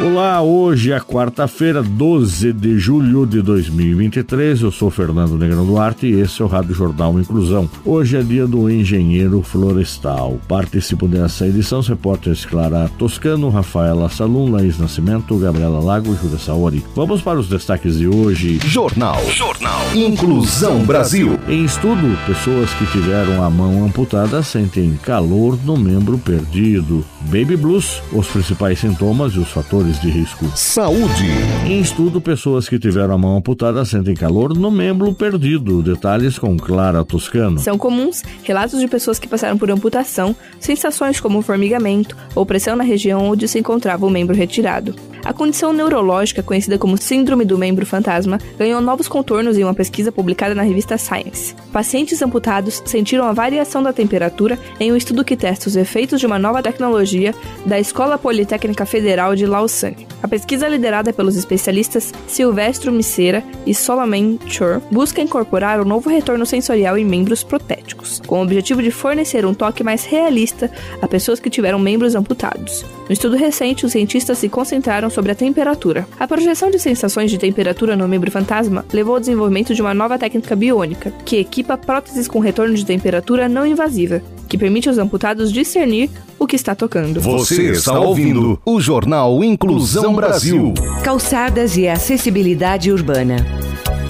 Olá, hoje é quarta-feira, 12 de julho de 2023. Eu sou Fernando Negrão Duarte e esse é o Rádio Jornal Inclusão. Hoje é dia do engenheiro florestal. Participam dessa edição os repórteres Clara Toscano, Rafaela Salum, Laís Nascimento, Gabriela Lago e Júlia Saori. Vamos para os destaques de hoje. Jornal. Jornal. Inclusão Brasil. Em estudo, pessoas que tiveram a mão amputada sentem calor no membro perdido. Baby Blues, os principais sintomas e os fatores de risco. Saúde. Em estudo, pessoas que tiveram a mão amputada sentem calor no membro perdido. Detalhes com Clara Toscano. São comuns relatos de pessoas que passaram por amputação, sensações como formigamento ou pressão na região onde se encontrava o membro retirado. A condição neurológica, conhecida como Síndrome do Membro Fantasma, ganhou novos contornos em uma pesquisa publicada na revista Science. Pacientes amputados sentiram a variação da temperatura em um estudo que testa os efeitos de uma nova tecnologia da Escola Politécnica Federal de Lausanne. A pesquisa liderada pelos especialistas Silvestro Micera e Solomon Chor busca incorporar um novo retorno sensorial em membros protéticos, com o objetivo de fornecer um toque mais realista a pessoas que tiveram membros amputados. No estudo recente, os cientistas se concentraram sobre a temperatura. A projeção de sensações de temperatura no membro fantasma levou ao desenvolvimento de uma nova técnica biônica, que equipa próteses com retorno de temperatura não invasiva, que permite aos amputados discernir o que está tocando. Você está ouvindo o Jornal Inclusão Brasil. Calçadas e acessibilidade urbana.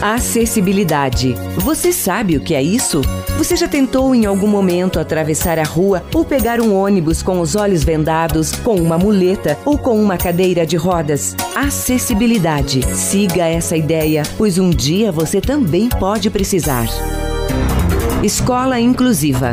Acessibilidade. Você sabe o que é isso? Você já tentou em algum momento atravessar a rua ou pegar um ônibus com os olhos vendados, com uma muleta ou com uma cadeira de rodas? Acessibilidade. Siga essa ideia, pois um dia você também pode precisar. Escola Inclusiva.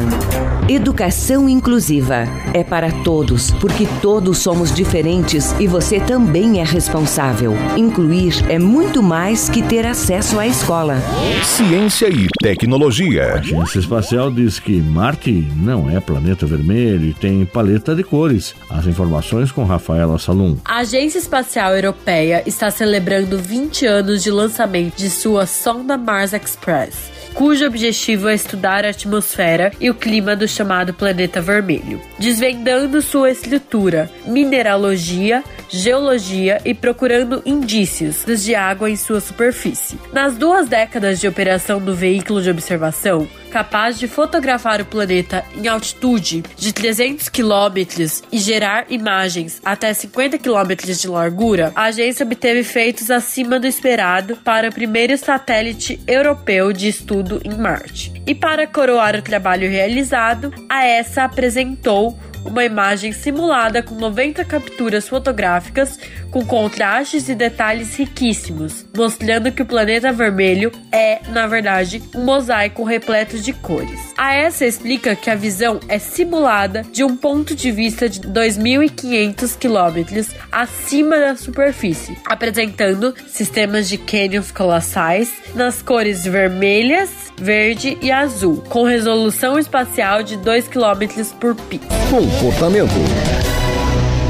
Educação inclusiva é para todos, porque todos somos diferentes e você também é responsável. Incluir é muito mais que ter acesso à escola. Ciência e tecnologia. A Agência Espacial diz que Marte não é planeta vermelho e tem paleta de cores. As informações com Rafaela Salum. A Agência Espacial Europeia está celebrando 20 anos de lançamento de sua sonda Mars Express cujo objetivo é estudar a atmosfera e o clima do chamado planeta vermelho, desvendando sua estrutura, mineralogia, geologia e procurando indícios de água em sua superfície. Nas duas décadas de operação do veículo de observação, capaz de fotografar o planeta em altitude de 300 quilômetros e gerar imagens até 50 quilômetros de largura, a agência obteve feitos acima do esperado para o primeiro satélite europeu de estudo em Marte. E para coroar o trabalho realizado, a ESA apresentou uma imagem simulada com 90 capturas fotográficas com contrastes e detalhes riquíssimos, mostrando que o planeta vermelho é, na verdade, um mosaico repleto de cores. A essa explica que a visão é simulada de um ponto de vista de 2.500 quilômetros acima da superfície, apresentando sistemas de cânions colossais nas cores vermelhas, verde e azul, com resolução espacial de 2 km por pixel comportamento.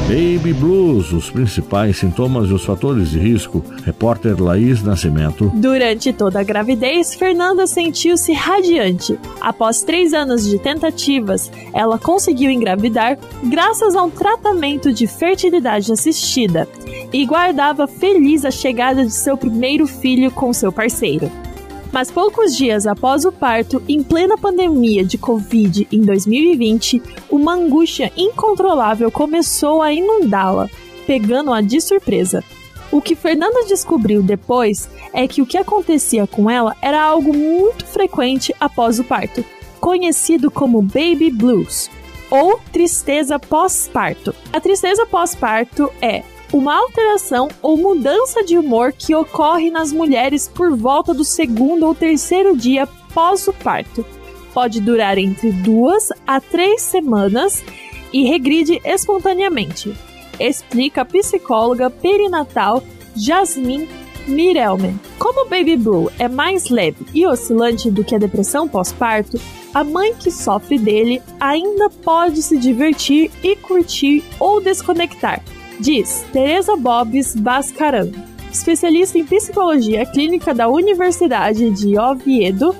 Baby Blues, os principais sintomas e os fatores de risco. Repórter Laís Nascimento. Durante toda a gravidez, Fernanda sentiu-se radiante. Após três anos de tentativas, ela conseguiu engravidar graças a um tratamento de fertilidade assistida e guardava feliz a chegada de seu primeiro filho com seu parceiro. Mas poucos dias após o parto, em plena pandemia de Covid em 2020, uma angústia incontrolável começou a inundá-la, pegando-a de surpresa. O que Fernanda descobriu depois é que o que acontecia com ela era algo muito frequente após o parto, conhecido como baby blues ou tristeza pós-parto. A tristeza pós-parto é uma alteração ou mudança de humor que ocorre nas mulheres por volta do segundo ou terceiro dia pós o parto. Pode durar entre duas a três semanas e regride espontaneamente, explica a psicóloga perinatal Jasmine Mirelmen. Como o Baby Blue é mais leve e oscilante do que a depressão pós-parto, a mãe que sofre dele ainda pode se divertir e curtir ou desconectar, diz Teresa Bobes Bascaran, especialista em psicologia clínica da Universidade de Oviedo,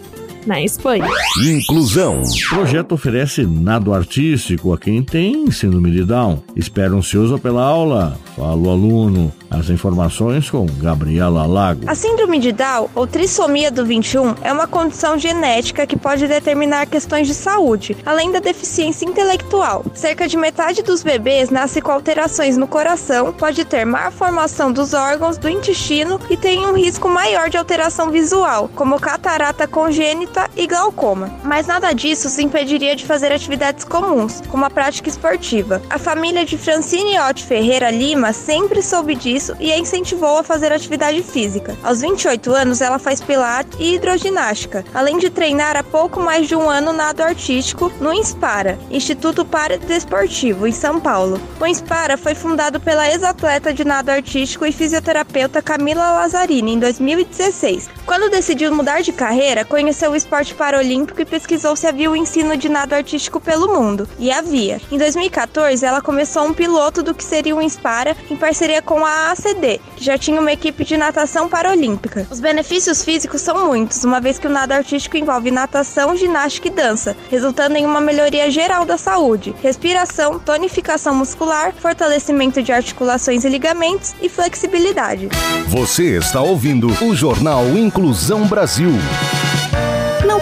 na Espanha. Inclusão. O projeto oferece nado artístico a quem tem síndrome de Down. Espera ansioso pela aula? Fala o aluno. As informações com Gabriela Lago. A síndrome de Down, ou trissomia do 21, é uma condição genética que pode determinar questões de saúde, além da deficiência intelectual. Cerca de metade dos bebês nasce com alterações no coração, pode ter má formação dos órgãos do intestino e tem um risco maior de alteração visual, como catarata congênita e glaucoma. Mas nada disso se impediria de fazer atividades comuns, como a prática esportiva. A família de Francine Ott Ferreira Lima sempre soube disso disso e a incentivou a fazer atividade física. Aos 28 anos, ela faz pilates e hidroginástica, além de treinar há pouco mais de um ano nado artístico no Inspara, Instituto Paradesportivo, em São Paulo. O Inspara foi fundado pela ex-atleta de nado artístico e fisioterapeuta Camila Lazzarini em 2016. Quando decidiu mudar de carreira, conheceu o esporte paralímpico e pesquisou se havia o ensino de nado artístico pelo mundo. E havia. Em 2014, ela começou um piloto do que seria o Inspara em parceria com a ACD, que já tinha uma equipe de natação paralímpica. Os benefícios físicos são muitos, uma vez que o nado artístico envolve natação, ginástica e dança, resultando em uma melhoria geral da saúde, respiração, tonificação muscular, fortalecimento de articulações e ligamentos e flexibilidade. Você está ouvindo o Jornal Inclusão Brasil.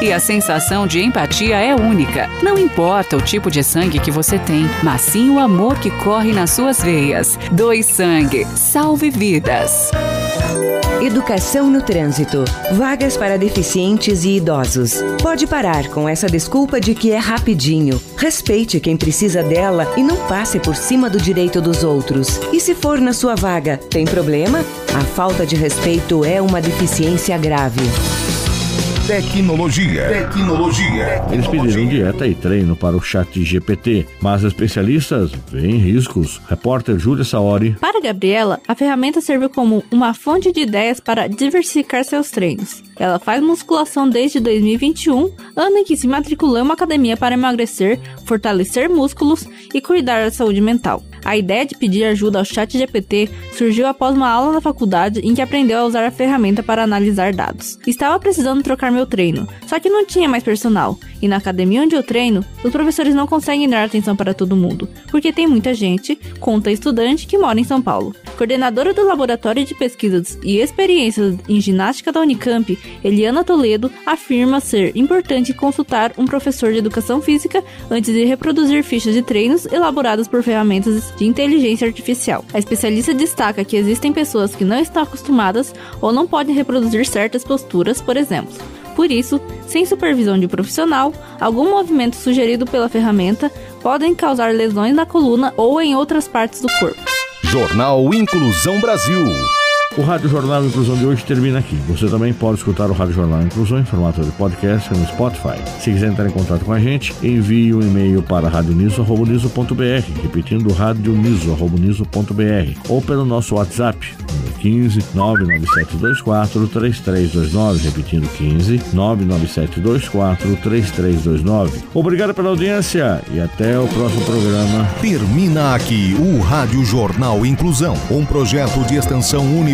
e a sensação de empatia é única. Não importa o tipo de sangue que você tem, mas sim o amor que corre nas suas veias. Doe sangue, salve vidas. Educação no trânsito. Vagas para deficientes e idosos. Pode parar com essa desculpa de que é rapidinho. Respeite quem precisa dela e não passe por cima do direito dos outros. E se for na sua vaga, tem problema? A falta de respeito é uma deficiência grave. Tecnologia. Tecnologia. Eles pediram dieta e treino para o chat GPT, mas especialistas veem riscos. Repórter Júlia Saori. Para Gabriela, a ferramenta serve como uma fonte de ideias para diversificar seus treinos. Ela faz musculação desde 2021, ano em que se matriculou em uma academia para emagrecer, fortalecer músculos e cuidar da saúde mental. A ideia de pedir ajuda ao chat GPT surgiu após uma aula na faculdade em que aprendeu a usar a ferramenta para analisar dados. Estava precisando trocar meu treino, só que não tinha mais personal, e na academia onde eu treino, os professores não conseguem dar atenção para todo mundo, porque tem muita gente, conta estudante, que mora em São Paulo. Coordenadora do Laboratório de Pesquisas e Experiências em Ginástica da Unicamp, Eliana Toledo, afirma ser importante consultar um professor de educação física antes de reproduzir fichas de treinos elaboradas por ferramentas de inteligência artificial. A especialista destaca que existem pessoas que não estão acostumadas ou não podem reproduzir certas posturas, por exemplo. Por isso, sem supervisão de profissional, algum movimento sugerido pela ferramenta podem causar lesões na coluna ou em outras partes do corpo. Jornal Inclusão Brasil. O Rádio Jornal Inclusão de hoje termina aqui. Você também pode escutar o Rádio Jornal Inclusão em formato de podcast no Spotify. Se quiser entrar em contato com a gente, envie um e-mail para radioniso.br, repetindo radioniso.br, ou pelo nosso WhatsApp, 15 99724 3329, repetindo 15 99724 3329. Obrigado pela audiência e até o próximo programa. Termina aqui o Rádio Jornal Inclusão, um projeto de extensão